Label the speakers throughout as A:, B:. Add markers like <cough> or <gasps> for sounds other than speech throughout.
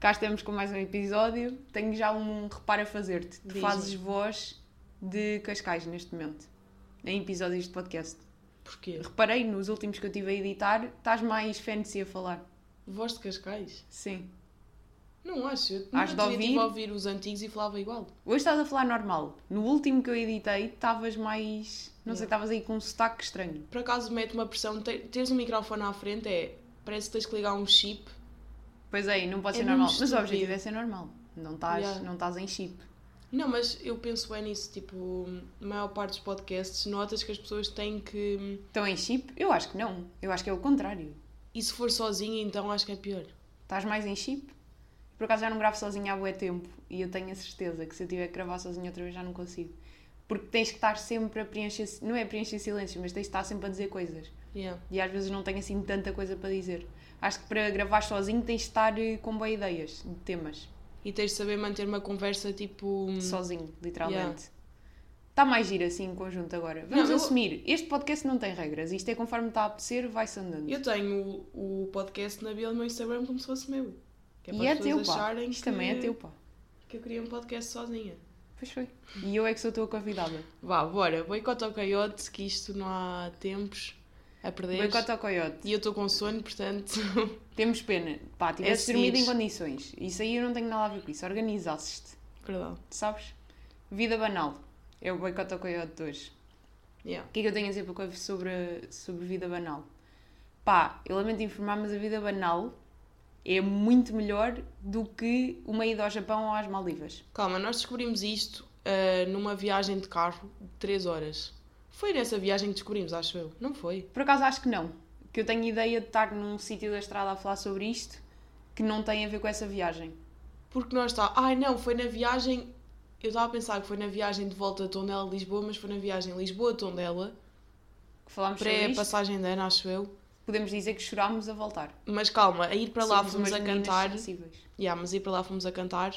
A: cá estamos com mais um episódio. Tenho já um reparo a fazer-te. Tu fazes voz de Cascais neste momento, em episódios de podcast.
B: Porquê?
A: Reparei nos últimos que eu tive a editar, estás mais fancy a falar.
B: Voz de Cascais?
A: Sim.
B: Não acho. Eu nunca
A: de ouvir?
B: a ouvir os antigos e falava igual.
A: Hoje estás a falar normal. No último que eu editei, estavas mais. Não sei,
B: Yeah.
A: estavas aí com um sotaque estranho.
B: Por acaso mete uma pressão. Ter- Teres um microfone à frente é. Parece que tens que ligar um chip.
A: Pois é, não pode
B: É
A: ser normal. Mas o
B: estúpido.
A: objetivo é ser normal. Não estás
B: Yeah.
A: não estás em chip.
B: Não, mas eu penso bem nisso. Tipo, a maior parte dos podcasts notas que as pessoas têm que.
A: Estão em chip? Eu acho que não. Eu acho que é o contrário.
B: E se for sozinha, então acho que é pior.
A: Estás mais em chip? Por acaso já não gravo sozinha há bué tempo e eu tenho a certeza que se eu tiver que gravar sozinha outra vez já não consigo. Porque tens que estar sempre a preencher, não é preencher silêncio, mas tens de estar sempre a dizer coisas.
B: Yeah.
A: E às vezes não tenho assim tanta coisa para dizer. Acho que para gravar sozinho tens de estar eh, com boas ideias de temas.
B: E tens de saber manter uma conversa tipo.
A: Sozinho, literalmente.
B: Yeah.
A: Está mais giro assim em conjunto agora. Vamos
B: Não, eu-
A: assumir. Este podcast não tem regras. Isto é conforme está a apetecer, vai-se andando.
B: Eu tenho o, o podcast na bio do meu Instagram como se fosse meu. Que é para
A: E é
B: as
A: teu, pá. Isto
B: que,
A: também é teu, pá.
B: que eu queria um podcast sozinha.
A: Pois foi. E eu é que sou a tua convidada.
B: Vá, bora. Boicota ao coiote, que isto não há tempos a perder.
A: Boicota ao coiote.
B: E eu estou com sono, portanto. <laughs>
A: Temos pena. Pá,
B: É
A: tivesse dormido em condições. Isso aí eu não tenho nada a ver com isso. Organizasses-te.
B: Perdão.
A: Sabes? Vida banal. É o boicota ao coiote de hoje.
B: Yeah.
A: O que é que eu tenho a dizer para sobre, sobre vida banal? Pá, eu lamento informar, mas a vida banal é muito melhor do que uma ida ao Japão ou às Maldivas.
B: Calma, nós descobrimos isto ah, numa viagem de carro de 3 horas. Foi nessa viagem que descobrimos, acho eu. Não foi?
A: Por acaso acho que não. Que eu tenho ideia de estar num sítio da estrada a falar sobre isto que não tem a ver com essa viagem.
B: Porque nós está. Ai não, foi na viagem. Eu estava a pensar que foi na viagem de volta a Tondela Lisboa, mas foi na viagem Lisboa-Tondela,
A: Que falámos sobre isto.
B: pré-passagem de ano, acho eu.
A: Podemos dizer que chorámos a voltar.
B: Mas calma, a ir para lá
A: Somos
B: fomos a cantar.
A: sensíveis.
B: Yeah, mas ir para lá fomos a cantar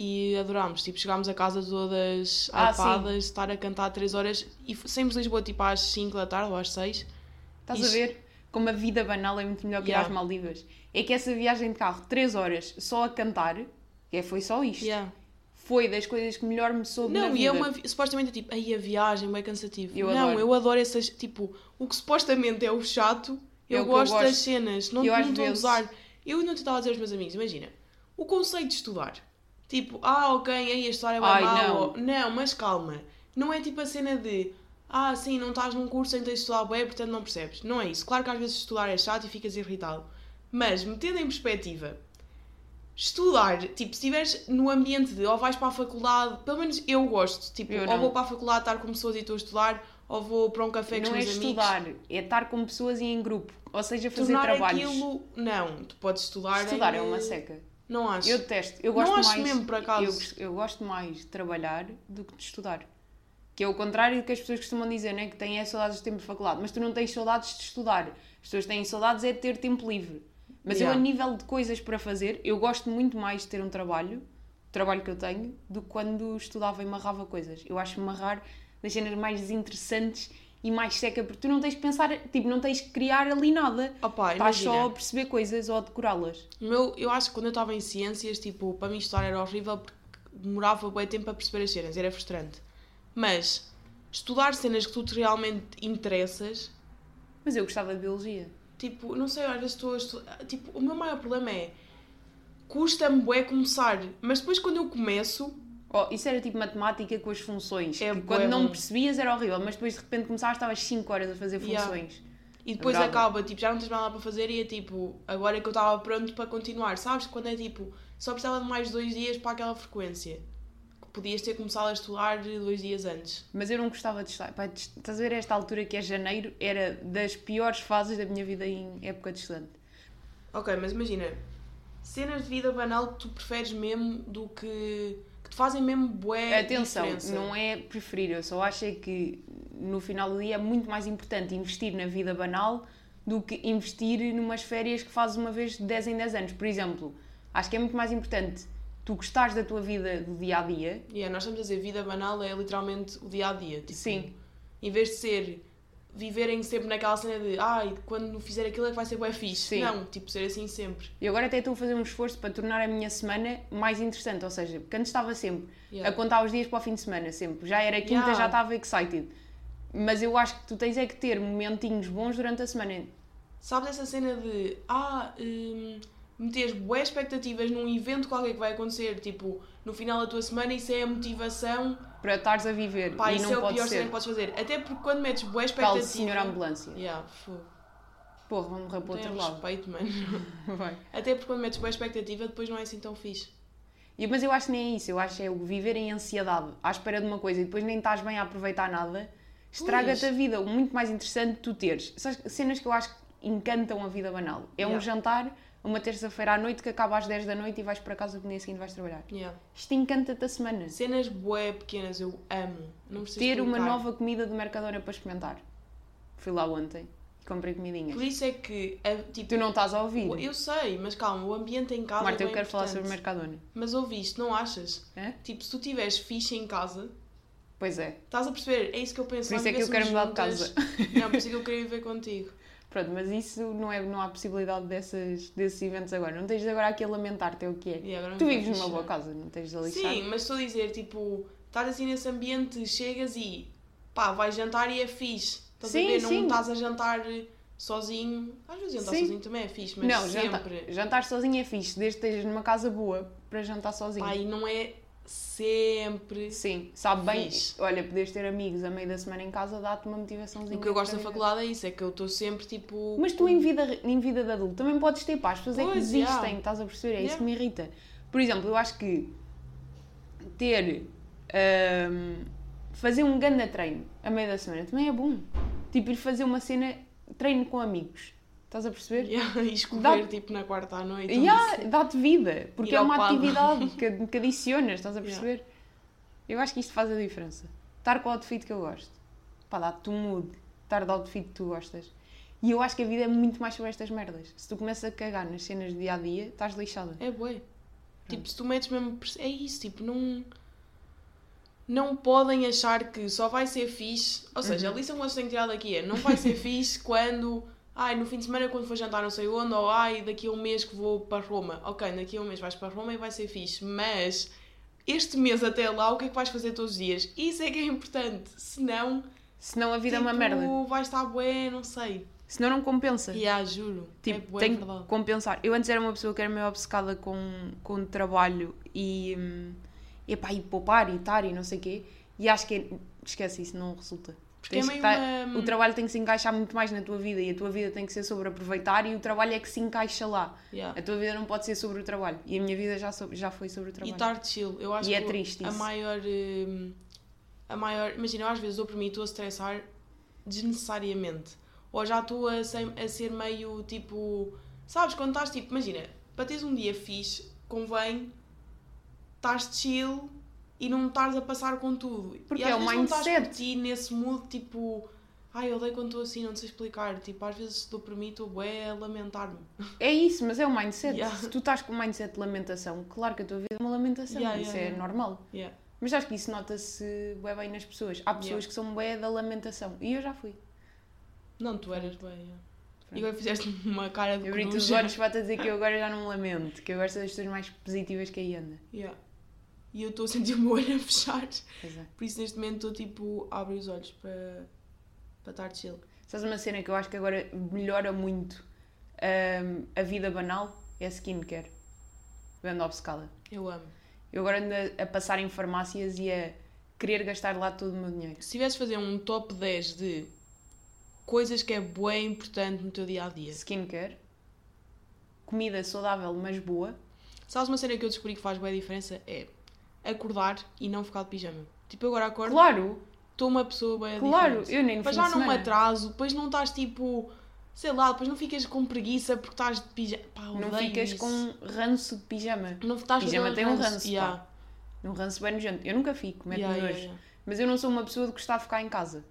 B: e adorámos. Tipo, chegámos a casa todas
A: Ah,
B: estar a cantar 3 horas e saímos de Lisboa tipo às 5 da tarde ou às 6.
A: Estás a ver como a vida banal é muito melhor que ir
B: Yeah.
A: às Maldivas? É que essa viagem de carro, 3 horas só a cantar, é, foi só isto.
B: Yeah.
A: Foi das coisas que melhor me soube
B: Não, e é uma. Supostamente é tipo, aí a viagem é cansativo.
A: Eu
B: não,
A: adoro.
B: eu adoro essas. Tipo, o que supostamente é o chato,
A: É
B: eu
A: o que eu
B: gosto das
A: gosto.
B: cenas. Não,
A: Eu,
B: não estou a usar. Eu não estava a dizer aos meus amigos, imagina, o conceito de estudar. Tipo, ah, ok, aí a história vai
A: Ai,
B: mal.
A: não.
B: Não, mas calma. Não é tipo a cena de. Ah, sim, não estás num curso em que tens de estudar bem, portanto não percebes. Não é isso. Claro que às vezes estudar é chato e ficas irritado. Mas, metendo em perspectiva, estudar, tipo, se estiveres no ambiente de ou vais para a faculdade, pelo menos eu gosto, tipo,
A: Eu
B: ou
A: não.
B: vou para a faculdade estar com pessoas e estou a estudar, ou vou para um café com os
A: não é
B: meus amigos.
A: estudar, é estar com pessoas e em grupo. Ou seja, fazer
B: Tornar
A: trabalhos.
B: aquilo. Não, tu podes estudar.
A: Estudar
B: em-
A: é uma seca.
B: Não acho.
A: Eu detesto. Eu
B: Não
A: gosto
B: acho
A: mais.
B: mesmo, por acaso.
A: Eu, eu gosto mais de trabalhar do que de estudar. Que é o contrário do que as pessoas costumam dizer, né? Que têm é saudades de tempo de faculdade. Mas tu não tens saudades de estudar. As pessoas têm saudades é de ter tempo livre. Mas eu,
B: Yeah.
A: a nível de coisas para fazer, eu gosto muito mais de ter um trabalho, o trabalho que eu tenho, do que quando estudava e marrava coisas. Eu acho marrar das cenas mais desinteressantes e mais seca, porque tu não tens que pensar, tipo, não tens que criar ali nada.
B: Opa,
A: Estás só a perceber coisas ou a decorá-las.
B: Meu, eu acho que quando eu estava em ciências, tipo, para mim estudar era horrível porque demorava bem tempo a perceber as cenas, era frustrante. Mas estudar cenas que tu te realmente interessas,
A: Mas eu gostava de biologia.
B: tipo, não sei, às vezes estou a estudar. Tipo, o meu maior problema é custa-me bué começar, mas depois quando eu começo,
A: Oh, isso era tipo matemática com as funções.
B: É
A: que quando não
B: bom.
A: percebias era horrível, mas depois de repente começavas, estavas 5 horas a fazer
B: Yeah.
A: funções.
B: e depois acaba, tipo, já não tens mais nada para fazer e é tipo, agora é que eu estava pronto para continuar, sabes? Quando é tipo, só precisava de mais dois dias para aquela frequência. Que podias ter começado a estudar dois dias antes.
A: Mas eu não gostava de estudar. De- estás a ver esta altura que é janeiro? Era das piores fases da minha vida em época de estudante.
B: Ok, mas imagina, cenas de vida banal que tu preferes mesmo do que. Que te fazem mesmo bué
A: Atenção,
B: diferença.
A: não é preferir. Eu só acho é que no final do dia é muito mais importante investir na vida banal do que investir numas férias que fazes uma vez de 10 em 10 anos. Por exemplo, acho que é muito mais importante tu gostares da tua vida do dia a dia.
B: Yeah, nós estamos a dizer vida banal é literalmente o dia a dia. Tipo,
A: Sim.
B: Em vez de ser viverem sempre naquela cena de ai, quando fizer aquilo é que vai ser bué fixe.
A: Sim.
B: Não, tipo, ser assim sempre.
A: E agora até estou a fazer um esforço para tornar a minha semana mais interessante. Ou seja, porque antes estava sempre
B: Yeah.
A: a contar os dias para o fim de semana, sempre. Já era quinta,
B: Yeah.
A: já estava excited. Mas eu acho que tu tens é que ter momentinhos bons durante a semana.
B: Sabes essa cena de ah, hum, meteres bué expectativas num evento qualquer que vai acontecer, tipo, no final da tua semana, isso é a motivação.
A: Para estares a viver.
B: Pá,
A: e
B: isso
A: não
B: é o
A: pode
B: pior
A: ser.
B: que podes fazer. Até porque quando metes bué
A: Calde,
B: expectativa.
A: senhor ambulância.
B: Yeah, fogo.
A: Porra, vamos morrer para outro lado.
B: respeito, mano. <laughs>
A: Vai.
B: Até porque quando metes boa expectativa, depois não é assim tão fixe.
A: E- Mas eu acho que nem é isso, eu acho que é o viver em ansiedade, à espera de uma coisa e depois nem estás bem a aproveitar nada, estraga-te a vida. O muito mais interessante tu teres. Essas cenas que eu acho que encantam a vida banal. É um
B: Yeah.
A: jantar, uma terça-feira à noite que acaba às 10 da noite e vais para casa no dia seguinte vais trabalhar.
B: Yeah.
A: Isto encanta-te a semana.
B: Cenas bué pequenas, eu amo. Não preciso
A: Ter uma
B: explicar.
A: nova comida do Mercadona para experimentar. Fui lá ontem e comprei comidinhas.
B: Por isso é que, a, tipo,
A: Tu não estás a ouvir.
B: eu sei, mas calma, o ambiente em casa
A: Marta,
B: é
A: eu quero falar
B: importante.
A: sobre Mercadona.
B: Mas ouviste, não achas?
A: É?
B: Tipo, se tu tiveres fixe em casa,
A: Pois é.
B: estás a perceber? É isso que eu penso.
A: Por isso é que eu quero mudar de casa.
B: Não, por isso é que eu queria viver contigo.
A: Pronto, mas isso não, é, não há possibilidade dessas, desses eventos agora. Não tens agora aqui a lamentar-te, é o que é. Tu vives numa boa casa, não tens de lixar.
B: Sim, mas estou a dizer, tipo, estás assim nesse ambiente, chegas e pá, vais jantar e é fixe. Estás
A: Sim,
B: a ver? Não
A: sim.
B: estás a jantar sozinho. Às vezes jantar
A: Sim.
B: sozinho também é fixe, mas
A: não,
B: sempre.
A: jantar, jantar sozinho é fixe, desde que estejas numa casa boa para jantar sozinho.
B: Pá, e não é sempre.
A: Sim, sabe bem. Olha, poderes ter amigos a meio da semana em casa dá-te uma motivaçãozinha.
B: O que eu gosto da faculdade é isso, é que eu estou sempre tipo.
A: Mas tu em vida, em vida de adulto também podes ter paz, as pessoas é que
B: Pois,
A: desistem,
B: yeah.
A: estás a perceber? É isso
B: Yeah.
A: que me irrita. Por exemplo, eu acho que ter. ahm, fazer um grande treino a meio da semana também é bom. Tipo, ir fazer uma cena, treino com amigos. Estás a perceber? <laughs>
B: Yeah, e escorrer
A: Dá-
B: tipo na quarta à noite.
A: E há- dá-te vida, porque é uma atividade <laughs> que, que adicionas, estás a
B: Yeah.
A: perceber? Eu acho que isto faz a diferença. Estar com o outfit que eu gosto. Pá, dá-te um mood. Estar de outfit que tu gostas. E eu acho que a vida é muito mais sobre estas merdas. Se tu começas a cagar nas cenas do dia a dia, estás lixada.
B: É bué. Tipo, se tu metes mesmo. É isso, tipo, não. Não podem achar que só vai ser fixe. Ou seja,
A: Uhum.
B: a lição que vocês têm que tirar daqui é: não vai ser <laughs> fixe quando. Ai, no fim de semana, quando for jantar não sei onde, ou ai, daqui a um mês que vou para Roma. Ok, daqui a um mês vais para Roma e vai ser fixe. Mas este mês até lá, o que é que vais fazer todos os dias? Isso é que é importante. Senão.
A: Senão a vida é uma
B: tipo,
A: merda.
B: Vai estar bué, não sei.
A: Senão não compensa.
B: E ah, juro.
A: Tipo,
B: é bué verdade.
A: que compensar. Eu antes era uma pessoa que era meio obcecada com, com trabalho e, hum, epá, e poupar e estar e não sei o quê. E acho que é, esquece isso, não resulta.
B: Porque é
A: que
B: meio
A: estar-
B: uma-
A: O trabalho tem que se encaixar muito mais na tua vida e a tua vida tem que ser sobre aproveitar e o trabalho é que se encaixa lá.
B: Yeah.
A: A tua vida não pode ser sobre o trabalho. E a minha vida já, so- já foi sobre o
B: E
A: trabalho.
B: estar chill. Eu acho
A: E é triste
B: a
A: isso.
B: maior. hum, A maior. Imagina, eu às vezes dou por mim estou a estressar desnecessariamente. Ou já estou a ser, a ser meio tipo. Sabes, quando estás tipo. Imagina, para teres um dia fixe, convém estás chill e não estás a passar com tudo.
A: Porque
B: e às
A: é o
B: vezes não estás por
A: mindset.
B: ti nesse mood tipo. Ai, eu odeio quando estou assim, não te sei explicar. Tipo, às vezes dou por mim estou a lamentar-me.
A: É isso, mas é o mindset.
B: Yeah.
A: Se tu estás com um mindset de lamentação, claro que a tua vida é uma lamentação.
B: Yeah,
A: isso
B: yeah,
A: é normal. Mas acho que isso nota-se bué bem nas pessoas. Há pessoas que são bué da lamentação. E eu já fui.
B: Não, tu eras bem. E agora fizeste <laughs> uma cara de
A: Eu abri-te os olhos para te dizer que eu agora já não me lamento. Que eu sou das pessoas mais positivas que aí anda.
B: Yeah. E eu estou a sentir o meu olho a fechar.
A: É.
B: Por isso, neste momento, estou tipo a abrir os olhos para, para estar chill.
A: Sabes uma cena que eu acho que agora melhora muito hum, a vida banal? É a skincare. Eu ando obcecada.
B: Eu amo.
A: Eu agora ando a, a passar em farmácias e a querer gastar lá todo o meu dinheiro.
B: Se tivesse de fazer um top 10 de coisas que é bem importante no teu dia a dia,
A: Skincare. Comida saudável, mas boa.
B: sabes uma cena que eu descobri que faz bem diferença? É acordar e não ficar de pijama. Tipo, eu agora acordo,
A: Claro,
B: estou uma pessoa bem
A: claro.
B: diferente.
A: Eu nem no
B: Depois já não me atraso, depois não estás tipo. Sei lá, depois não ficas com preguiça porque estás de pijama. Pá,
A: Não ficas
B: isso.
A: com ranço de pijama.
B: Não estás
A: Pijama tem um ranço, pá.
B: Yeah.
A: Um ranço bem nojento. Eu nunca fico, mete-me
B: Yeah, yeah, yeah.
A: Mas eu não sou uma pessoa de gostar de ficar em casa.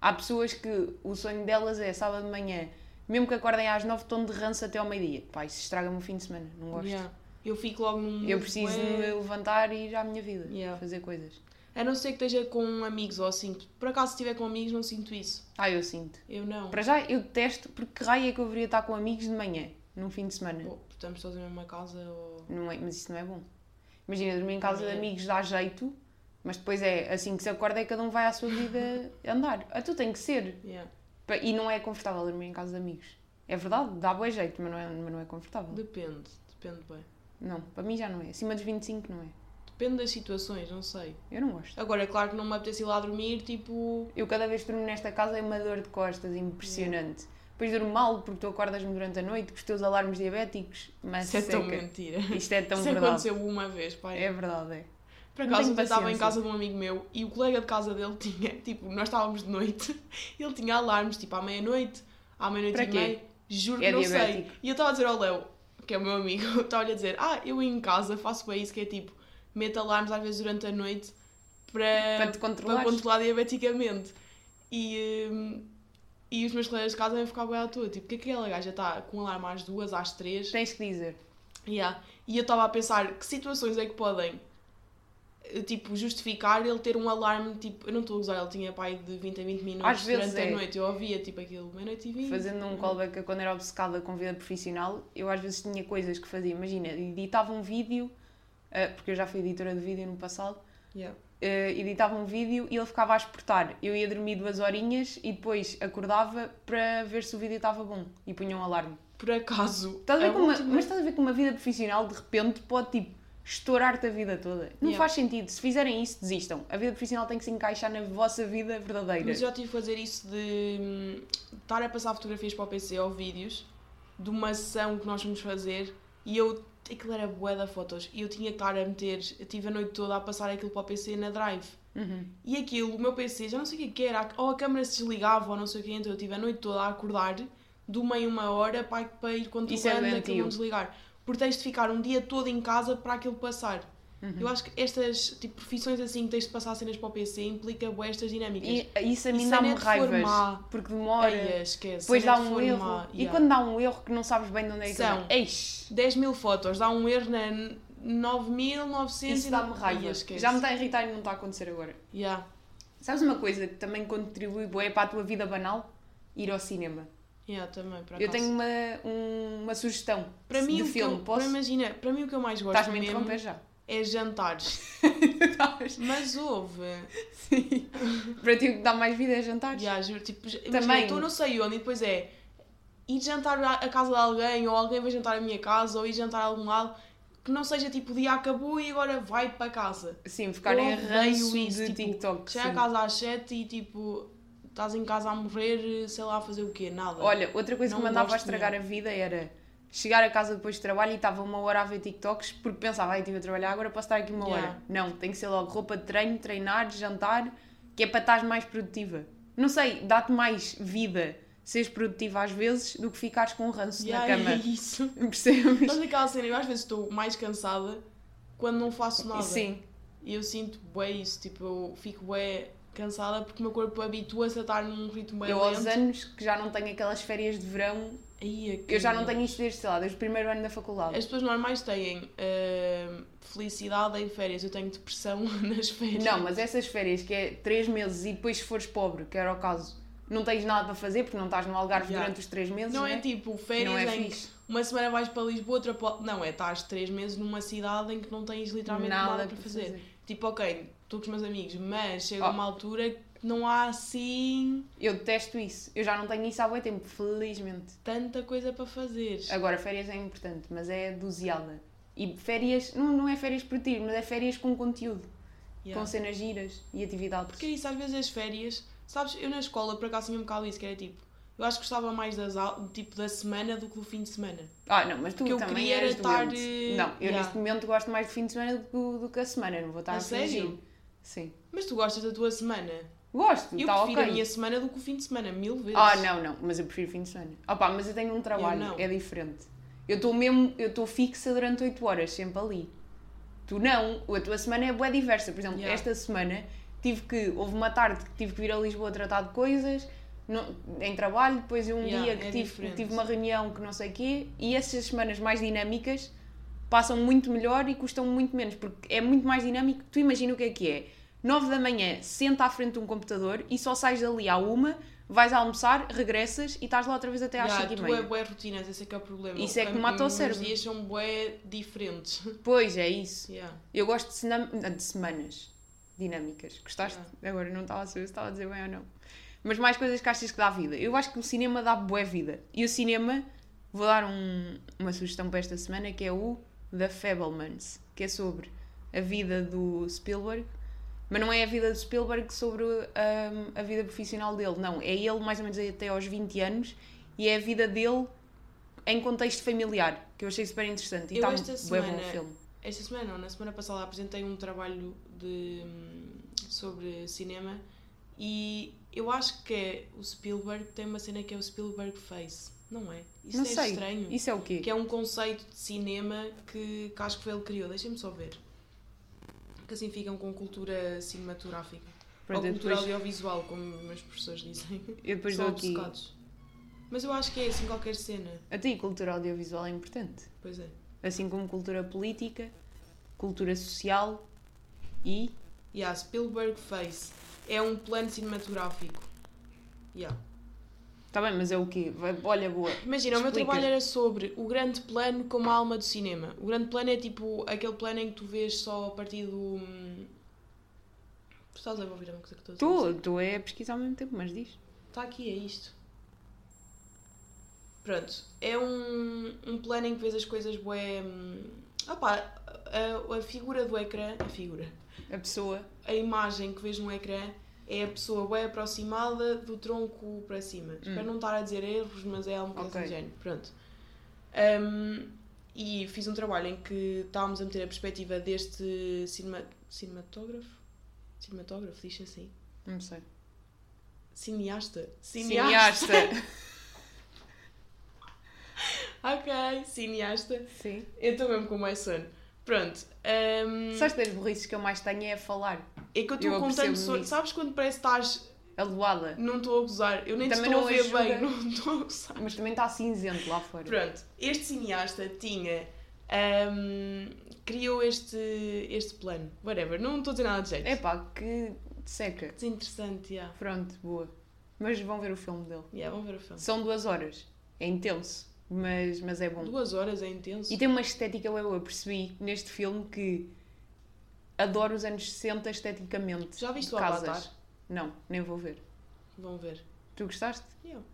A: Há pessoas que o sonho delas é sábado de manhã, mesmo que acordem às nove, estão de ranço até ao meio-dia. Pá, isso estraga-me o fim de semana. Não gosto.
B: Yeah. Eu fico logo num.
A: Eu preciso de me levantar e ir à minha vida.
B: Yeah.
A: Fazer coisas.
B: A não ser que esteja com amigos ou assim. Por acaso, se estiver com amigos, não sinto isso.
A: Ah, eu sinto.
B: Eu não.
A: Para já, eu detesto, porque que raio é que eu deveria estar com amigos de manhã, num fim de semana?
B: Ou estamos todos na mesma casa ou.
A: Não é, mas isso não é bom. Imagina, dormir em casa de
B: É.
A: amigos dá jeito, mas depois é assim que se acorda é cada um vai à sua vida <laughs> andar. Ah, tu tem que ser.
B: Yeah.
A: E não é confortável dormir em casa de amigos. É verdade, dá bom jeito, mas não é, mas não é confortável.
B: Depende. Depende bem.
A: Não, para mim já não é. Acima dos 25 não é.
B: Depende das situações, não sei.
A: Eu não gosto.
B: Agora, é claro que não me apetece ir lá dormir, tipo.
A: Eu cada vez que durmo nesta casa é uma dor de costas impressionante. Depois durmo mal porque tu acordas-me durante a noite com os teus alarmes diabéticos, mas
B: Isso é tão mentira.
A: Isto é tão
B: Isso
A: verdade.
B: aconteceu uma vez, pai.
A: É verdade, é.
B: Por
A: Não
B: acaso, eu estava em casa de um amigo meu e o colega de casa dele <laughs> tinha, tipo, nós estávamos de noite, <laughs> ele tinha alarmes, tipo, à meia-noite, à meia-noite e meia. Juro que
A: É
B: não sei.
A: diabético.
B: E eu estava a dizer ao Léo, que é o meu amigo, <laughs> estava-lhe a dizer, ah, eu em casa faço bem isso, que é tipo, meto alarmes às vezes durante a noite para,
A: Para te controlares.
B: para controlar diabeticamente. E, hum, e os meus colegas de casa vão ficar bem à toa, tipo, que aquela gaja está com alarme às duas, às três,
A: Tens que dizer.
B: Yeah. E eu estava a pensar que situações é que podem tipo, justificar ele ter um alarme, tipo, eu não estou a usar, ele tinha pai de 20 a 20 minutos
A: Às vezes
B: durante
A: é.
B: a noite, eu ouvia tipo aquilo, meia-noite e 20.
A: Fazendo um callback quando era obcecada com vida profissional, eu às vezes tinha coisas que fazia. Imagina, editava um vídeo, eh, porque eu já fui editora de vídeo no passado,
B: Yeah.
A: eh, editava um vídeo e ele ficava a exportar. Eu ia dormir duas horinhas e depois acordava para ver se o vídeo estava bom e punha um alarme.
B: Por acaso,
A: Estás a ver
B: a
A: uma-
B: última-
A: mas estás a ver que uma vida profissional de repente pode tipo estourar-te a vida toda. Não
B: Yeah.
A: faz sentido. Se fizerem isso, desistam. A vida profissional tem que se encaixar na vossa vida verdadeira.
B: Mas eu já tive que fazer isso de hum, estar a passar fotografias para o PC ou vídeos de uma sessão que nós fomos fazer e eu. Aquilo era bué de fotos e eu tinha que estar a meter. Eu tive a noite toda a passar aquilo para o PC na Drive.
A: Uhum.
B: E aquilo, o meu PC, já não sei o que é era, ou a câmera se desligava ou não sei o que, então eu tive a noite toda a acordar de uma em uma hora para, para ir
A: é
B: controlando aquilo
A: doentio.
B: não desligar. Porque tens de ficar um dia todo em casa para aquilo passar.
A: Uhum.
B: Eu acho que estas tipo, profissões assim que tens de passar cenas para o PC implica bué estas dinâmicas.
A: E isso a mim dá-me
B: de
A: raivas.
B: formar.
A: Porque demora.
B: Eia, esquece.
A: depois
B: cena
A: dá um
B: formar,
A: erro. E quando dá um erro que não sabes bem de onde é que
B: São.
A: Eish!
B: 10 mil fotos, dá um erro na 9.900
A: Isso dá-me raiva.
B: Eia, esquece.
A: Já me está a irritar e não está a acontecer agora.
B: Yeah.
A: Sabes uma coisa que também contribui bué para a tua vida banal? Ir ao cinema.
B: Yeah, também,
A: Eu tenho uma, um- uma sugestão
B: para mim,
A: de
B: o que
A: filme.
B: eu,
A: Posso?
B: para imagina, para mim o que eu mais gosto
A: Estás-me
B: mesmo
A: já.
B: é jantares. <laughs> Mas houve.
A: Sim. Para ti o que dá mais vida é jantar.
B: Já, juro, tipo,
A: Também.
B: Estou não sei onde e depois é ir jantar à casa de alguém ou alguém vai jantar à minha casa ou ir jantar a algum lado que não seja tipo o dia acabou e agora vai para casa.
A: Sim, ficar em
B: odeio
A: ranço
B: isso,
A: de
B: tipo,
A: TikTok.
B: Chega a casa às 7 e tipo estás em casa a morrer, sei lá, a fazer o quê? Nada.
A: Olha, outra coisa
B: Não
A: que me andava a estragar a vida era chegar a casa depois de trabalho e estava uma hora a ver TikToks porque pensava, ai, estive a trabalhar, agora posso estar aqui uma
B: Yeah.
A: hora. Não, tem que ser logo roupa de treino, treinar, jantar, que é para estar mais produtiva. Não sei, dá-te mais vida seres produtiva às vezes do que ficares com um ranço
B: Já,
A: na <laughs>
B: é
A: cama.
B: isso.
A: Percebes?
B: Mas aquela cena, eu às vezes estou mais cansada quando não faço nada.
A: Sim,
B: E eu sinto bué isso, tipo, eu fico bué cansada porque o meu corpo habitua-se a estar num ritmo bem
A: eu aos
B: lento.
A: anos que já não tenho aquelas férias de verão,
B: Aí é que-
A: eu já não tenho isto desde, sei lá, desde o primeiro ano da faculdade.
B: As pessoas normais têm ah, felicidade em férias, eu tenho depressão <laughs> nas férias.
A: Não, mas essas férias que é 3 meses e depois se fores pobre, que era o caso, não tens nada para fazer porque não estás no Algarve
B: Yeah.
A: durante os 3 meses,
B: Não
A: né?
B: é tipo férias
A: não é
B: em
A: fixe.
B: uma semana vais para Lisboa, outra para... Não, é estás três meses numa cidade em que não tens literalmente nada, para fazer. Tipo, ok, estou com os meus amigos, mas chega
A: Oh.
B: uma altura que não há assim
A: Eu detesto isso. Eu já não tenho isso há muito tempo, felizmente.
B: tanta coisa para fazer.
A: Agora, férias é importante, mas é doseada. E férias, não, não é férias por ti, mas é férias com conteúdo,
B: Yeah.
A: com cenas giras e atividades.
B: Porque é isso, às vezes as férias, sabes, eu na escola por acaso tinha um bocado isso, que era tipo, eu acho que gostava mais das, tipo, da semana do que do fim de semana.
A: Ah, não, mas tu
B: Porque eu
A: também
B: queria
A: eras
B: era estar,
A: doente. Não, eu
B: yeah.
A: neste momento gosto mais do fim de semana do, que- do que a semana, não vou estar
B: A
A: a, fingir. Sim.
B: Mas tu gostas da tua semana?
A: Gosto,
B: Eu
A: está
B: prefiro
A: ok.
B: a minha semana do que o fim de semana, mil vezes.
A: Ah, não, não, mas eu prefiro fim de semana. Opa, mas eu tenho um trabalho,
B: não.
A: é diferente. Eu estou mesmo, eu estou fixa durante 8 horas, sempre ali. Tu não, a tua semana é bué diversa. Por exemplo,
B: Yeah.
A: esta semana tive que, houve uma tarde que tive que vir a Lisboa tratar de coisas em trabalho, depois um
B: Yeah,
A: dia que
B: é
A: tive,
B: diferente.
A: tive uma reunião que não sei o quê, e essas semanas mais dinâmicas passam muito melhor e custam muito menos, porque é muito mais dinâmico. Tu imagina o que é que é. 9 da manhã, senta à frente de um computador e só sais dali à uma, vais almoçar, regressas e estás lá outra vez até às
B: Yeah,
A: 5 e
B: tu
A: meia.
B: é bué rotinas, esse é que é o problema.
A: Isso é que
B: Os
A: mata o cérebro.
B: dias são bué diferentes. <laughs>
A: Pois, é isso.
B: Yeah.
A: Eu gosto de, de semanas dinâmicas. Gostaste? Agora não estava a saber se estava a dizer bem ou não. Mas mais coisas que achas que dá vida. Eu acho que o cinema dá boa vida. E o cinema, vou dar um- uma sugestão para esta semana que é o The Fablemans, que é sobre a vida do Spielberg. Mas não é a vida do Spielberg sobre hum, a vida profissional dele, não. É ele mais ou menos até aos 20 anos e é a vida dele em contexto familiar, que eu achei super interessante. E
B: Eu
A: está
B: esta
A: bué bom o
B: semana-
A: filme.
B: Esta semana, não, na semana passada apresentei um trabalho de, hum, sobre cinema e eu acho que é o Spielberg tem uma cena que é o Spielberg Face, não é? Isso
A: não
B: é
A: sei.
B: estranho.
A: Isso é o quê?
B: Que é um conceito de cinema que, que acho que foi ele que criou. Deixem-me só ver. Que assim ficam com cultura cinematográfica.
A: Pronto,
B: Ou cultura
A: depois,
B: audiovisual, como os meus professores dizem.
A: eu depois
B: São
A: dou aqui.
B: obcecados. Mas eu acho que é assim qualquer cena.
A: Até cultura audiovisual é importante.
B: Pois é.
A: Assim como cultura política, cultura social e.
B: Yeah, Spielberg Face. É um plano cinematográfico. Yeah.
A: Tá bem, mas é o quê? Olha, boa.
B: Imagina, o meu
A: Explica.
B: trabalho era sobre o grande plano como a alma do cinema. O grande plano é tipo aquele plano em que tu vês só a partir do. hum, Tu estás a ouvir a coisa que estou a dizer?
A: Tu, tu é a pesquisar ao mesmo tempo, mas diz.
B: Está aqui, é isto. Pronto. É um, um plano em que vês as coisas bué. hum, Opá, a, a figura do ecrã. A figura.
A: A pessoa.
B: A imagem que vês no ecrã é a pessoa bem aproximada do tronco para cima. Espero não estar a dizer erros, mas é alguma coisa
A: Ok.
B: do género. Pronto. Um, e fiz um trabalho em que estávamos a meter a perspectiva deste cinema, cinematógrafo. Cinematógrafo, diz assim.
A: Não sei.
B: Cineasta.
A: Cineasta. <laughs>
B: Ok, cineasta.
A: Sim.
B: Eu estou mesmo com mais sono. Pronto. Um,
A: Sabes das burrices que eu mais tenho é falar.
B: É que eu
A: eu
B: estou sono.
A: nisso.
B: Sabes quando parece que estás.
A: A loada.
B: Não estou a gozar. Eu nem te
A: Também
B: estou a
A: não
B: ver
A: ajuda.
B: bem. <laughs> Não estou a gozar.
A: Mas também está cinzento lá fora.
B: Pronto. Este cineasta tinha. um, criou este, este plano. Whatever. Não estou a dizer nada de jeito.
A: Epá, que seca.
B: Desinteressante, yeah.
A: Pronto, boa. Mas vão ver o filme dele.
B: Yeah, vamos ver o filme.
A: São duas horas. É intenso, mas, mas é bom.
B: Duas horas é intenso.
A: E tem uma estética boa. Eu percebi neste filme que adoro os anos 60 esteticamente.
B: Já viste o
A: casas.
B: Avatar?
A: Não, nem vou ver.
B: Vão ver.
A: Tu gostaste?
B: Yeah.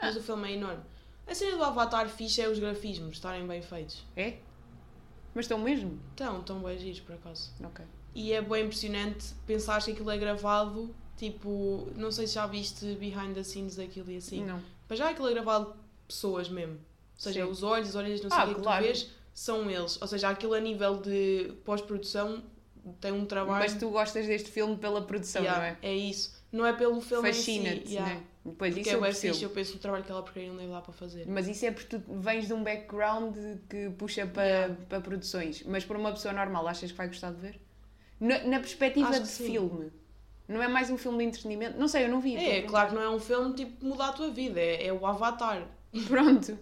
B: Mas o filme é enorme. A cena do Avatar fixe é os grafismos estarem bem feitos.
A: É? Mas estão mesmo?
B: Estão, estão bem giros por acaso.
A: Ok.
B: E é bem impressionante pensar que aquilo é gravado, tipo, não sei se já viste behind the scenes daquilo e assim.
A: Não.
B: Mas já aquilo é gravado de pessoas mesmo. Ou seja,
A: Sim.
B: os olhos, as orelhas, não sei
A: Ah,
B: o que é que
A: claro.
B: tu vês, são eles. Ou seja, aquilo a nível de pós-produção tem um trabalho.
A: Mas tu gostas deste filme pela produção,
B: Yeah,
A: não é?
B: isso. Não é pelo filme em si.
A: Fascina-te,
B: yeah.
A: não é? Depois
B: Porque
A: isso
B: é
A: eu percebo.
B: eu penso no trabalho que ela porcaria não dar para fazer.
A: Mas isso é porque tu vens de um background que puxa para,
B: Yeah.
A: para produções. Mas para uma pessoa normal, achas que vai gostar de ver? Na, na perspectiva
B: Acho
A: de
B: que sim.
A: filme. Não é mais um filme de entretenimento? Não sei, eu não vi.
B: É,
A: a
B: claro que não é um filme tipo que muda a tua vida, é, é o Avatar.
A: Pronto.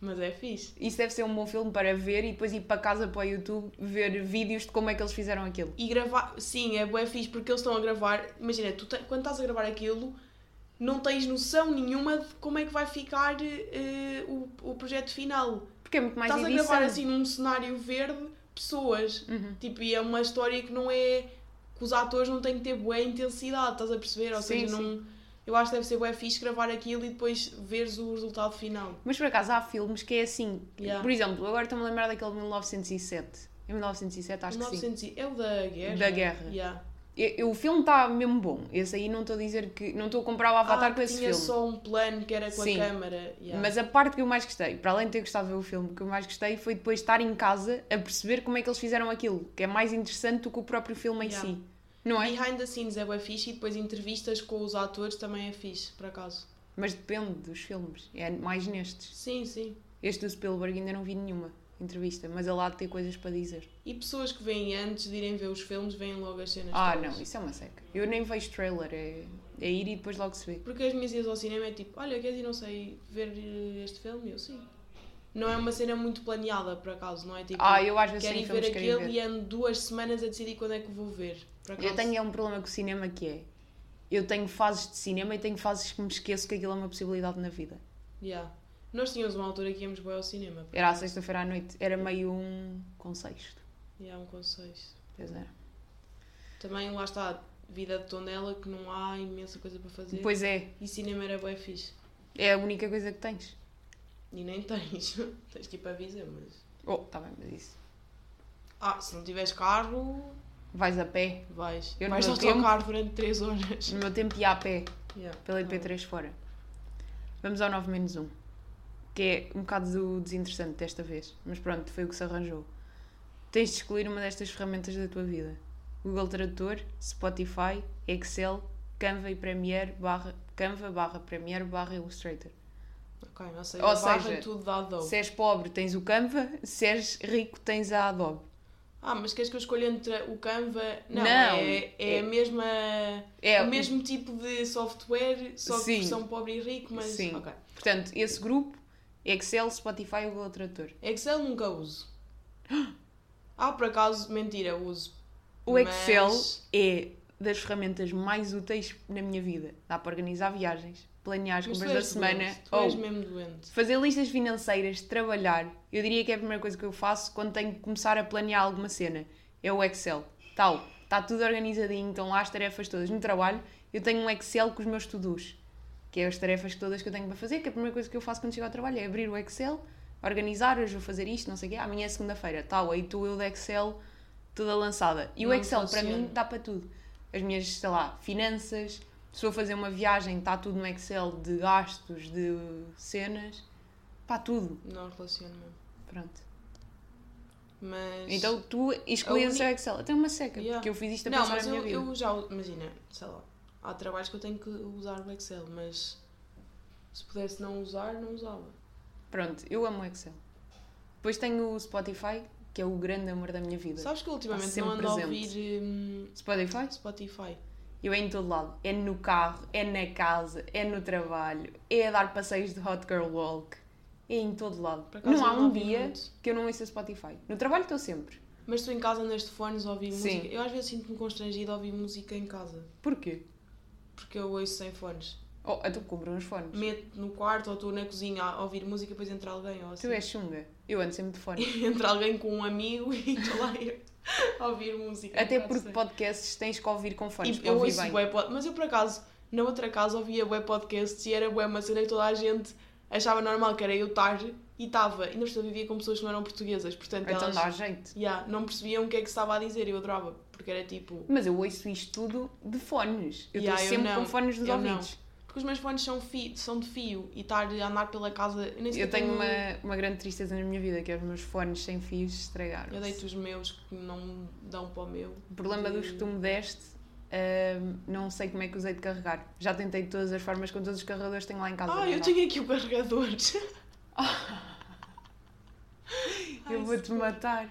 B: Mas é fixe.
A: Isso deve ser um bom filme para ver e depois ir para casa para o YouTube ver vídeos de como é que eles fizeram aquilo.
B: E gravar, sim, é bué fixe porque eles estão a gravar. Imagina, tu te- quando estás a gravar aquilo, não tens noção nenhuma de como é que vai ficar eh, o, o projeto final.
A: Porque é muito mais
B: estás a
A: edição.
B: gravar assim num cenário verde, pessoas.
A: Uhum.
B: Tipo, e é uma história que não é. que os atores não têm que ter bué intensidade, estás a perceber? Ou
A: Sim,
B: seja, não. Eu acho que deve ser bué fixe gravar aquilo e depois veres o resultado final.
A: Mas por acaso há filmes que é assim.
B: Yeah.
A: Por exemplo, agora estou-me a lembrar daquele de 1907. Em 1907, acho que sim.
B: 1900 É o da guerra.
A: Da guerra.
B: Yeah.
A: Eu- eu- o filme está mesmo bom. Esse aí não estou a dizer que. Não estou a comparar o Avatar
B: ah,
A: com esse
B: tinha
A: filme.
B: só um plano que era com
A: Sim.
B: a câmara. Yeah.
A: Mas a parte que eu mais gostei, para além de ter gostado de ver o filme, que eu mais gostei foi depois estar em casa a perceber como é que eles fizeram aquilo, que é mais interessante do que o próprio filme em
B: Yeah.
A: si. Não é?
B: Behind the scenes é bem fixe e depois entrevistas com os atores também é fixe, por acaso.
A: Mas depende dos filmes. É mais nestes.
B: Sim, sim.
A: Este do Spielberg ainda não vi nenhuma entrevista, mas ele há de ter coisas para dizer.
B: E pessoas que vêm antes de irem ver os filmes, veem logo as cenas
A: Ah,
B: todas.
A: não, isso é uma seca. Eu nem vejo trailer, é, é ir e depois logo se vê.
B: Porque as minhas idas ao cinema é tipo, olha, queres ir, não sei, ver eh, este filme? Eu sim. Não é uma cena muito planeada, por acaso, não é tipo...
A: Ah, eu às vezes
B: Quero ir ver aquele
A: ver.
B: e ando duas semanas a decidir quando é que vou ver.
A: Eu tenho é um problema com o cinema que é. Eu tenho fases de cinema e tenho fases que me esqueço que aquilo é uma possibilidade na vida.
B: Yeah. Nós tínhamos uma altura que íamos bem ao cinema.
A: Era à sexta-feira à noite, era meio um contexto.
B: E há um conselho.
A: Pois era.
B: Também lá está, vida de Tondela, que não há imensa coisa para fazer.
A: Pois é,
B: E cinema era bem fixe.
A: é a única coisa que tens.
B: E nem tens. <laughs> tens que ir para Visa, mas.
A: Oh, tá bem, mas isso.
B: Ah, se não tiveres carro,
A: Vais a pé.
B: vais.
A: Eu
B: vais ao
A: tempo-
B: durante 3 horas.
A: No meu tempo ia a pé,
B: Yeah.
A: pela IP3 fora. Vamos ao 9 menos 1. Que é um bocado do desinteressante desta vez. Mas pronto, foi o que se arranjou. Tens de escolher uma destas ferramentas da tua vida. Google Tradutor, Spotify, Excel, Canva e Premiere barra, Canva barra Premiere barra Illustrator.
B: Ok, ou seja,
A: Ou seja,
B: tudo da Adobe.
A: Se és pobre, tens o Canva. Se és rico, tens a Adobe.
B: Ah, mas queres que eu escolha entre o Canva? Não,
A: Não,
B: é, é,
A: é-
B: a mesma.
A: É
B: o mesmo tipo de software, só que
A: Sim.
B: versão pobre e rico, mas.
A: Sim.
B: Ok.
A: Portanto, esse grupo, Excel, Spotify Google Tradutor.
B: Excel nunca uso. <gasps> Ah, por acaso, mentira, uso.
A: O
B: Mas-
A: Excel é das ferramentas mais úteis na minha vida. Dá para organizar viagens, planear as compras da
B: és
A: semana
B: doente, Tu és
A: ou
B: mesmo doente.
A: fazer listas financeiras, trabalhar. Eu diria que é a primeira coisa que eu faço quando tenho que começar a planear alguma cena. É o Excel. Tal, está tudo organizadinho, estão lá as tarefas todas. No trabalho, eu tenho um Excel com os meus to-dos. Que é as tarefas todas que eu tenho para fazer, que a primeira coisa que eu faço quando chego ao trabalho é abrir o Excel, organizar, hoje vou fazer isto, não sei o quê. Amanhã é segunda-feira, tal, aí estou eu do Excel toda lançada. E o
B: Não
A: Excel, para
B: funciona.
A: mim, dá para tudo. As minhas, sei lá, finanças, se vou fazer uma viagem, está tudo no Excel de gastos, de cenas, pá, tudo.
B: Não relaciono mesmo.
A: Pronto.
B: Mas.
A: Então tu escolhi
B: A
A: o Excel. Até uma seca,
B: Yeah.
A: porque eu fiz isto a
B: não, mas eu, eu já. Imagina, sei lá. Há trabalhos que eu tenho que usar o Excel, mas. Se pudesse não usar, não usava.
A: Pronto, eu amo o Excel. Depois tenho o Spotify, que é o grande amor da minha vida.
B: Sabes que ultimamente não ando a
A: presente.
B: ouvir hum,
A: Spotify?
B: Spotify.
A: Eu é em todo lado. É no carro, é na casa, é no trabalho, é a dar passeios de Hot Girl Walk. É em todo lado. Não há um dia
B: muito.
A: que eu não ouça Spotify. No trabalho estou sempre.
B: Mas tu em casa andas de fones a ouvir
A: Sim.
B: música. Eu às vezes sinto-me constrangida a ouvir música em casa.
A: Porquê?
B: Porque eu ouço sem fones.
A: Oh, eu compro uns fones.
B: Meto no quarto ou estou na cozinha a ouvir música, depois entra alguém. Ou assim.
A: Tu és chunga. Eu ando sempre de fone. <laughs>
B: entra alguém com um amigo e <laughs> estou lá eu a ouvir música.
A: Até porque
B: sei.
A: podcasts tens que ouvir com fones
B: E
A: para
B: eu
A: ouvir
B: ouço
A: bem.
B: bué Mas eu por acaso, na outra casa, ouvia bué podcasts e era bué uma cena que toda a gente achava normal, que era eu estar e estava. E nós vivia com pessoas que não eram portuguesas, portanto
A: Então
B: elas
A: dá jeito.
B: yeah, não percebiam o que é que se estava a dizer e eu adorava, porque era tipo.
A: Mas eu ouço isto tudo de fones. Eu
B: Yeah,
A: sempre com fones nos
B: Eu
A: ouvidos.
B: Porque os meus fones são, fi- são de fio e estar a andar pela casa. Eu, nem sequer
A: Eu tenho uma, uma grande tristeza na minha vida, que é os meus fones sem fios estragaram.
B: Eu deito os meus que não dão para o meu.
A: O problema
B: de-
A: dos que tu me deste, ahm, não sei como é que usei de carregar. Já tentei de todas as formas com todos os carregadores que tenho lá em casa.
B: Ah, eu tenho aqui o carregador. <laughs>
A: Eu
B: Ai,
A: vou-te matar.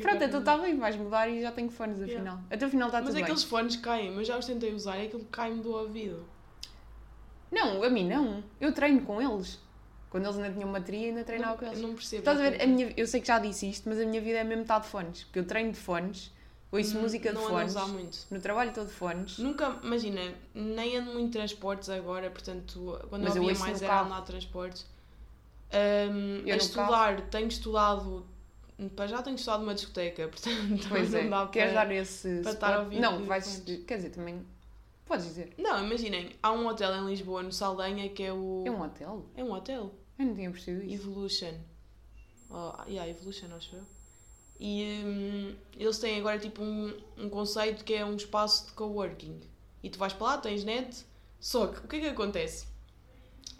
A: Pronto, então está bem, vais mudar e já tenho fones
B: Yeah.
A: afinal. Até o final está
B: Mas
A: tudo
B: aqueles
A: bem.
B: fones caem, mas já os tentei usar e aquilo cai-me do ouvido.
A: Não, a mim não. Eu treino com eles. Quando eles ainda tinham bateria, ainda treinava
B: não,
A: com eles.
B: eu não percebo.
A: Estás a ver? A minha, eu sei que já disse isto, mas a minha vida é mesmo estar de fones. Porque eu treino de fones, ouço
B: Hum,
A: música de
B: não ando a
A: fones,
B: usar muito.
A: no trabalho estou de fones.
B: Nunca, imagina, nem ando muito em transportes agora, portanto, quando
A: Mas eu ouço
B: mais era
A: carro.
B: andar de transportes. Ahm,
A: Eu
B: a
A: no
B: estudar, tenho estudado, para já tenho estudado numa discoteca, <laughs> portanto,
A: Pois
B: não
A: é,
B: dá
A: queres
B: para...
A: dar esse
B: para estar a ouvir
A: Não, vais. Quer dizer, também. Podes dizer.
B: Não, imaginem, há um hotel em Lisboa, no Saldanha, que é o...
A: É um hotel?
B: É um hotel.
A: Eu não tinha percebido isso.
B: Evolution. Oh, yeah, Evolution, acho eu. E hum, eles têm agora tipo um, um conceito que é um espaço de coworking. E tu vais para lá, tens net. Só que o que é que acontece?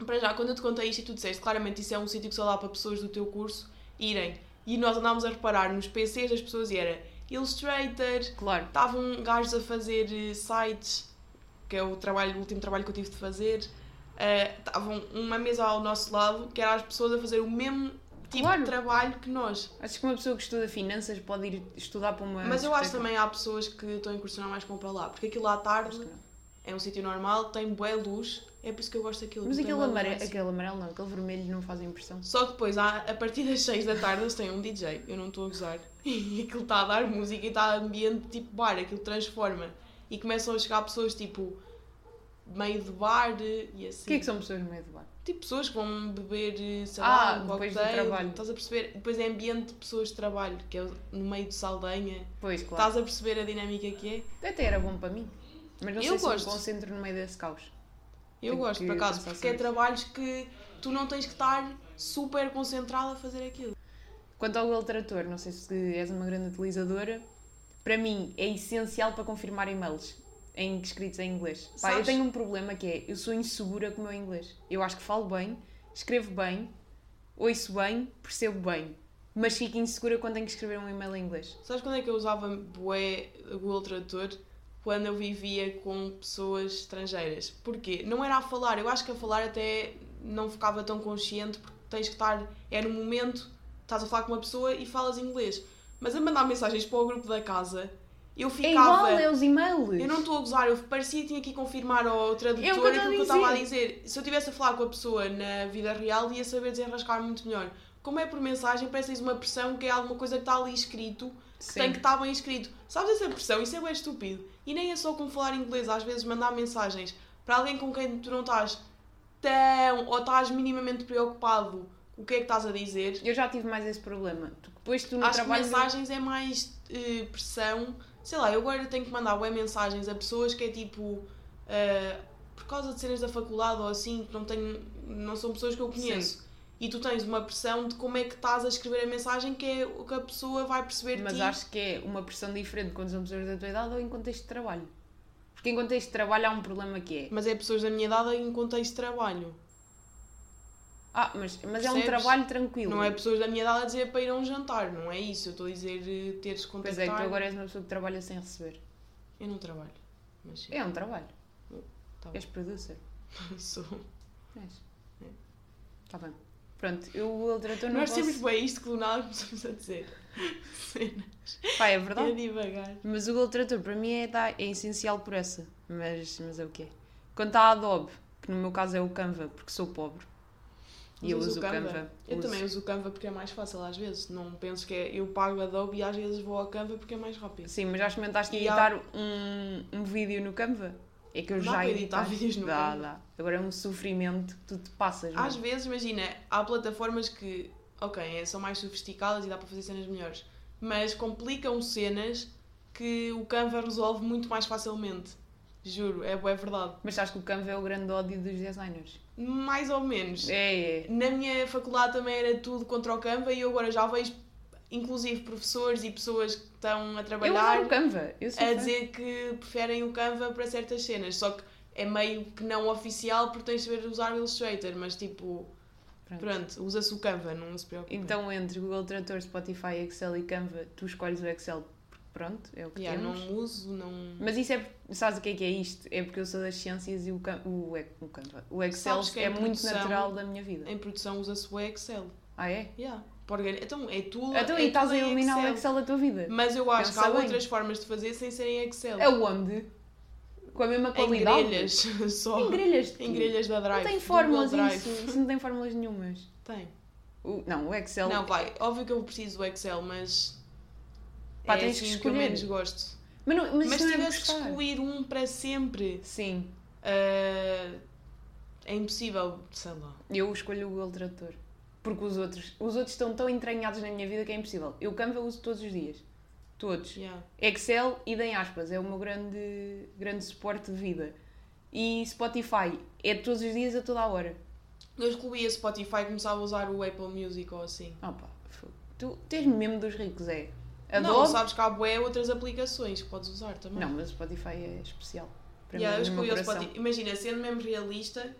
B: Para já, quando eu te contei isto e tu disseste, claramente isso é um sítio que só dá para pessoas do teu curso irem. E nós andámos a reparar nos PCs das pessoas e era Illustrator,
A: Claro.
B: estavam gajos a fazer eh, sites, que é o, trabalho, o último trabalho que eu tive de fazer. Eh, Estavam uma mesa ao nosso lado, que eram as pessoas a fazer o mesmo tipo
A: Claro.
B: de trabalho que nós.
A: Achas que uma pessoa que estuda finanças pode ir estudar para uma.
B: Mas eu acho também há pessoas que estão a incursionar mais com para lá, porque aquilo à
A: Acho
B: tarde é um sítio normal, tem boa luz, é por isso que eu gosto daquilo.
A: Mas aquele amarelo, aquele amarelo não, aquele vermelho não faz impressão.
B: Só que depois, à- a partir das 6 da tarde, eles têm um DJ, eu não estou a gozar, <laughs> e aquilo está a dar música e está a ambiente tipo bar, aquilo transforma. E começam a chegar pessoas tipo meio de bar e assim.
A: O que é que são pessoas no meio do bar?
B: Tipo pessoas que vão beber, sei
A: Ah,
B: lá, um
A: depois do
B: cocktail,
A: trabalho.
B: Estás a perceber? Depois é ambiente de pessoas de trabalho, que é no meio de Saldanha.
A: Pois, claro.
B: Estás a perceber a dinâmica que é?
A: Até era bom para mim. Mas não
B: Eu
A: sei se
B: gosto.
A: me concentro no meio desse caos.
B: Eu
A: Tenho
B: gosto, por acaso, porque é
A: isso.
B: trabalhos que tu não tens que estar super concentrado a fazer aquilo.
A: Quanto ao Google Trator, não sei se és uma grande utilizadora, para mim é essencial para confirmar e-mails em, escritos em inglês. Pá, eu tenho um problema que é, eu sou insegura com o meu inglês. Eu acho que falo bem, escrevo bem, ouço bem, percebo bem, mas fico insegura quando tenho que escrever um e-mail em inglês.
B: Sabes quando é que eu usava bué o Google Tradutor? Quando eu vivia com pessoas estrangeiras. Porquê? Não era a falar, eu acho que a falar até não ficava tão consciente porque tens que estar. É no momento, estás a falar com uma pessoa e falas inglês. Mas a mandar mensagens para o grupo da casa, eu
A: É
B: ficava.
A: igual, é os e-mails.
B: Eu não estou a gozar, eu parecia que tinha que ir confirmar ao tradutor
A: É o que eu
B: aquilo que estava a
A: dizer.
B: Se eu estivesse a falar com a pessoa na vida real, ia saber desenrascar muito melhor. Como é por mensagem, parece uma pressão que é alguma coisa que está ali escrito, que
A: Sim.
B: tem que estar bem escrito. Sabes essa pressão? Isso é bem estúpido. E nem é só com falar inglês, às vezes mandar mensagens para alguém com quem tu não estás tão ou estás minimamente preocupado o que é que estás a dizer.
A: Eu já tive mais esse problema. Depois tu no
B: Acho
A: trabalho...
B: que mensagens é mais eh, pressão. Sei lá, eu agora tenho que mandar bué mensagens a pessoas que é tipo. eh, por causa de cenas da faculdade ou assim, que não, tenho, não são pessoas que eu conheço. E tu tens uma pressão de como é que estás a escrever a mensagem que é o que a pessoa vai perceber
A: Mas acho que é uma pressão diferente quando são pessoas da tua idade ou em contexto de trabalho. Porque em contexto de trabalho há um problema que é...
B: Mas é pessoas da minha idade em contexto de trabalho.
A: Ah, mas, mas é um
B: Percebes?
A: trabalho tranquilo.
B: Não é pessoas da minha idade a dizer para ir a um jantar, não é isso. Eu estou a dizer eh, teres que
A: Pois é, que tu agora és uma pessoa que trabalha sem receber.
B: Eu não trabalho. Mas sim,
A: É um trabalho.
B: Tá bom.
A: És producer. <laughs>
B: sou.
A: És.
B: É.
A: Tá bem. Pronto, eu o literatura não
B: Nós
A: posso...
B: temos bem isto que do nada começamos a dizer. <laughs> Cena.
A: Pá, é
B: É
A: verdade.
B: devagar.
A: Mas o Google Tradutor para mim é, dá- é essencial por essa. Mas, mas é o que é. Quanto à Adobe, que no meu caso é o Canva, porque sou pobre. E eu uso o Canva.
B: Eu
A: Uso.
B: também uso o Canva porque é mais fácil às vezes. Não penso que é. Eu pago Adobe e às vezes vou ao Canva porque é mais rápido.
A: Sim, mas já experimentaste
B: E
A: editar um, um vídeo no Canva? É que eu
B: Dá
A: já
B: para editar <laughs> vídeos no
A: dá,
B: Canva.
A: Dá, Agora é um sofrimento que tu te passas.
B: Às
A: mesmo.
B: vezes, imagina, há plataformas que, ok, é- são mais sofisticadas e dá para fazer cenas melhores, mas complicam cenas que o Canva resolve muito mais facilmente. Juro, é, é verdade.
A: Mas sabes que o Canva é o grande ódio dos designers.
B: Mais ou menos.
A: É, é.
B: Na minha faculdade também era tudo contra o Canva e eu agora já vejo, inclusive, professores e pessoas que estão a
A: Eu
B: trabalhar
A: o Canva. Eu
B: a dizer que preferem o Canva para certas cenas. Só que é meio que não oficial porque tens de saber usar o Illustrator, mas tipo,
A: Pronto.
B: pronto, usa-se o Canva, não se preocupe.
A: Então entre Google Tradutor, Spotify, Excel e Canva, tu escolhes o Excel. Pronto, é o que
B: Yeah,
A: temos.
B: não uso, não.
A: Mas isso é. Sabes o que é que é isto? É porque eu sou das ciências e o, o, o. O Excel é
B: em
A: muito
B: produção-
A: natural da minha vida.
B: Em produção usa-se o Excel.
A: Ah, é?
B: Yeah. Organi- Então é tudo.
A: Então,
B: é
A: e estás a
B: em
A: eliminar o
B: Excel.
A: Excel da tua vida?
B: Mas eu acho
A: Pensa
B: que há
A: bem.
B: outras formas de fazer sem ser em Excel.
A: Aonde? Com a mesma
B: em
A: qualidade?
B: grelhas <laughs> só.
A: Em grelhas. de?
B: Em grelhas da Drive.
A: Não tem fórmulas isso. Isso não tem fórmulas nenhumas.
B: Tem.
A: O- não, o Excel.
B: Não, vai. Óbvio que eu preciso do Excel, mas.
A: Pá,
B: é
A: tens que
B: assim o que eu
A: escolher.
B: menos gosto.
A: Mas, não, mas,
B: Mas
A: não é
B: tivesse que excluir um para sempre,
A: Sim,
B: ah, é impossível, sei lá.
A: eu escolho o Google Tradutor. Porque os outros, os outros estão tão entranhados na minha vida que é impossível. Eu Canva uso todos os dias. Todos.
B: Yeah.
A: Excel e em aspas, é o meu grande, grande suporte de vida. E Spotify é todos os dias a toda a hora.
B: Eu excluía Spotify e começava a usar o Apple Music ou assim.
A: Opa, tu tens mesmo dos ricos, é?
B: Não,
A: Adobe?
B: sabes que há bué outras aplicações que podes usar também.
A: Não, mas o Spotify é especial. Para
B: Yeah, eu
A: mim, coração.
B: Spotify. Imagina, sendo mesmo realista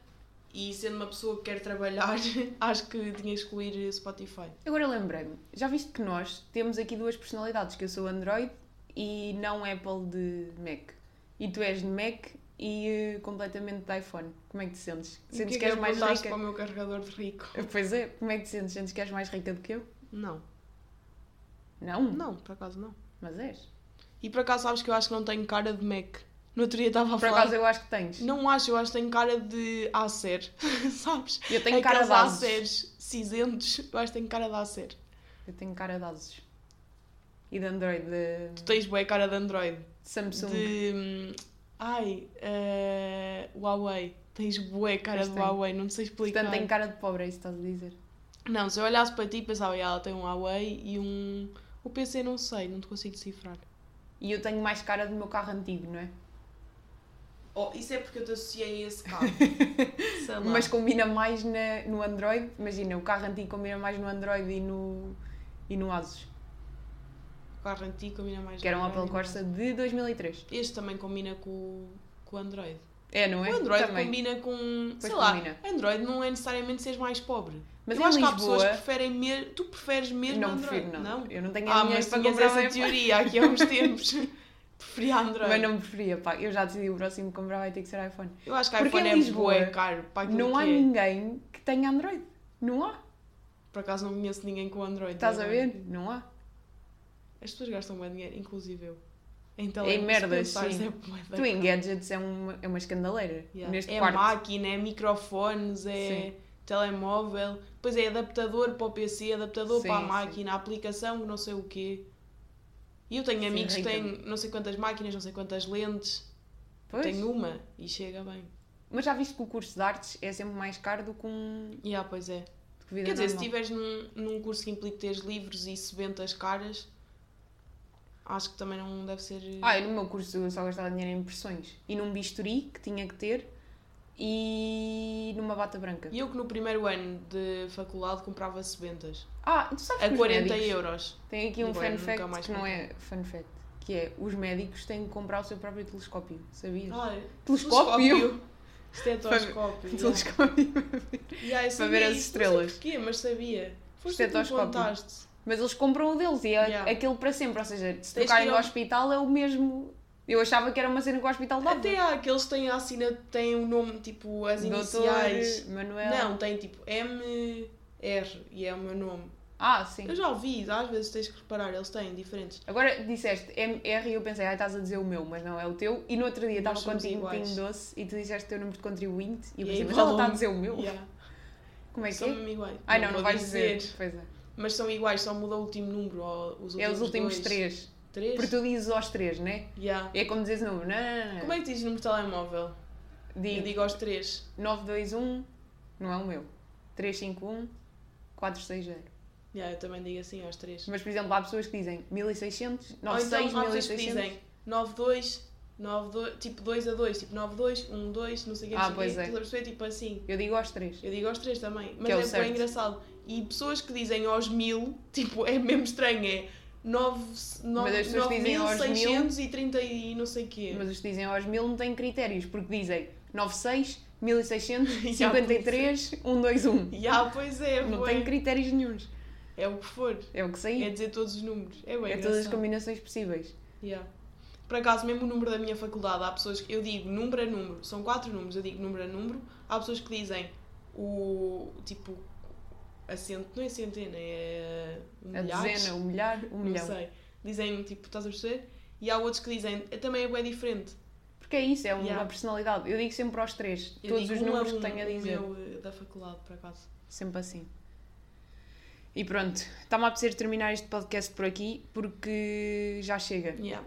B: e sendo uma pessoa que quer trabalhar, <laughs> acho que tinha que excluir Spotify.
A: Agora lembrei-me, já viste que nós temos aqui duas personalidades, que eu sou Android e não Apple de Mac. E tu és de Mac e eh, completamente de iPhone. Como é que te sentes? Sentes
B: porquê
A: que és
B: eu
A: mais rica?
B: para o meu carregador de rico? <laughs>
A: Pois é, como é que te sentes? Sentes que és mais rica do que eu?
B: Não.
A: Não?
B: Não, por acaso não.
A: Mas és.
B: E por acaso sabes que eu acho que não tenho cara de Mac. No outro dia estava a
A: Por
B: falar.
A: acaso eu acho que tens.
B: Não acho, eu acho que tenho cara de Acer. <laughs> Sabes?
A: Eu tenho cara de.
B: Acers cinzentos. Eu acho que tenho cara de Acer.
A: Eu tenho cara de Asus. E de Android, de,
B: Tu tens boa cara de Android.
A: Samsung.
B: De. hum, Ai, eh, Huawei. Tens boa cara de
A: tenho.
B: Huawei, não sei explicar.
A: Portanto, tenho cara de pobre, é isso que estás a dizer.
B: Não, se eu olhasse para ti pensava, "Ah, ela tem um Huawei e um. O PC não sei, não te consigo decifrar.
A: E eu tenho mais cara do meu carro antigo, não é?
B: Oh, isso é porque eu te associei a esse carro. <laughs>
A: Mas combina mais na, no Android. Imagina, o carro antigo combina mais no Android e no, e no Asus.
B: O carro antigo combina mais
A: Que era um
B: Android.
A: Corsa de 2003.
B: Este também combina com, o- com o Android.
A: É, não é?
B: O Android
A: Também.
B: combina com.
A: Pois
B: sei lá,
A: combina.
B: Android não é necessariamente seres mais pobre.
A: Mas
B: eu acho que há
A: Lisboa-
B: pessoas que preferem mesmo. Tu preferes mesmo
A: Não
B: Android?
A: prefiro, não. Eu não tenho
B: Ah,
A: dinheiro
B: mas
A: para comprar
B: essa
A: iPhone.
B: teoria aqui há uns <laughs> tempos. Preferia Android.
A: Mas não preferia, pá. Eu já decidi o próximo que comprar vai ter que ser iPhone.
B: Eu acho que
A: Porque
B: iPhone é
A: Lisboa
B: bué caro aquilo
A: Não há
B: é.
A: ninguém que tenha Android. Não há.
B: Por acaso não conheço ninguém com Android.
A: Estás a
B: agora.
A: ver? Não há.
B: As pessoas gastam bem dinheiro, inclusive eu. Então,
A: Em
B: se
A: merdas,
B: pensares,
A: sim.
B: é
A: Tu em gadgets é uma, é uma escandaleira.
B: Yeah.
A: Neste
B: é
A: quarto.
B: máquina, é microfones, é
A: Sim.
B: telemóvel, depois é adaptador para o PC, adaptador
A: Sim,
B: para a
A: sim.
B: máquina, aplicação, não sei o quê. E eu tenho
A: Sim,
B: amigos que têm não sei quantas máquinas, não sei quantas lentes.
A: Pois.
B: Tenho uma e chega bem.
A: Mas já viste que o curso de artes é sempre mais caro do que um
B: E ah, pois é. Quer dizer, se
A: normal.
B: estiveres num, num curso que implica teres livros e sebentas caras, acho que também não deve ser.
A: Ah, eu no meu curso eu só gastava dinheiro em impressões. E num bisturi que tinha que ter e numa bata branca.
B: E eu que no primeiro ano de faculdade comprava sebentas
A: Ah, tu sabes que
B: a
A: os
B: 40
A: médicos...
B: euros.
A: Tem aqui um fun fact
B: mais
A: que não é fun fact. Que é, os médicos têm que comprar o seu próprio telescópio. Sabias?
B: Ah,
A: Telescópio?
B: Estetoscópio. yeah.
A: Telescópio.
B: Yeah, <laughs> eu
A: Para ver
B: sabia
A: as estrelas.
B: Porquê, mas sabia. Foste tu que me
A: Estetoscópio.
B: contaste.
A: Mas eles compram o deles e é
B: Yeah.
A: aquele para sempre. Ou seja, se trocarem
B: ir
A: no
B: ao-
A: hospital é o mesmo. Eu achava que era uma cena que o hospital dava.
B: Até há aqueles que têm a assina, têm o nome, tipo, as iniciais.
A: Doutor Manuel.
B: Não, tem tipo M, R e é o meu nome.
A: Ah, sim.
B: Eu já ouvi, às vezes tens que reparar, eles têm diferentes.
A: Agora disseste MR e eu pensei, ai, estás a dizer o meu, mas não é o teu. E no outro dia estava
B: somos
A: contigo um pinho doce e tu disseste o teu número de contribuinte e eu
B: E
A: pensei, mas ela está a dizer o meu?
B: Yeah.
A: Como é que
B: São
A: é?
B: iguais.
A: Ai, não, não,
B: vou
A: vais dizer. Pois é.
B: Mas são iguais, só muda o último número. Ou os últimos
A: É os últimos
B: dois.
A: três.
B: Três?
A: Porque tu dizes aos três, né?
B: Yeah.
A: É como dizes o número. Não, não, não.
B: Como é que dizes o número de telemóvel? Eu
A: Digo
B: digo aos três.
A: 921, não é o meu. 351, 460.
B: Yeah, eu também digo assim aos três.
A: Mas, por exemplo, há pessoas que dizem 1600,
B: Ou
A: 96,
B: então há pessoas que
A: 1600.
B: dizem 92, 92, tipo 2 a 2, tipo 92, 1, 2, não sei o que,
A: Ah, pois é.
B: Perceber? Tipo assim.
A: Eu digo aos três.
B: Eu digo aos três também. Mas
A: é o
B: é, bem
A: certo.
B: engraçado. E pessoas que dizem aos mil, tipo, é mesmo estranho. É 9,
A: Mas as pessoas que dizem aos mil-
B: 9630 e não sei o quê.
A: Mas os que dizem aos 1000 não têm critérios, porque dizem 96, 1600,
B: Já,
A: 53, 121.
B: E ah, <laughs> pois é,
A: Não tem critérios nenhuns.
B: É o que for.
A: É o que sair.
B: É dizer todos os números. É bem
A: É todas as combinações possíveis.
B: Yeah. Por acaso, mesmo o número da minha faculdade, há pessoas que eu digo número a número, são quatro números, eu digo número a número, há pessoas que dizem o tipo a cent... não é centena, é um
A: A
B: milhares,
A: dezena, o milhar, o
B: não
A: milhão.
B: sei. Dizem tipo, estás a perceber? E há outros que dizem, "É, também é bem diferente.
A: Porque é isso, é uma
B: Yeah.
A: personalidade. Eu digo sempre aos três,
B: Eu
A: todos os
B: um
A: números
B: um,
A: que tenho a
B: o
A: dizer.
B: meu eh, da faculdade, por acaso.
A: Sempre assim. E pronto, está-me a apetecer terminar este podcast por aqui porque já chega.
B: Yeah.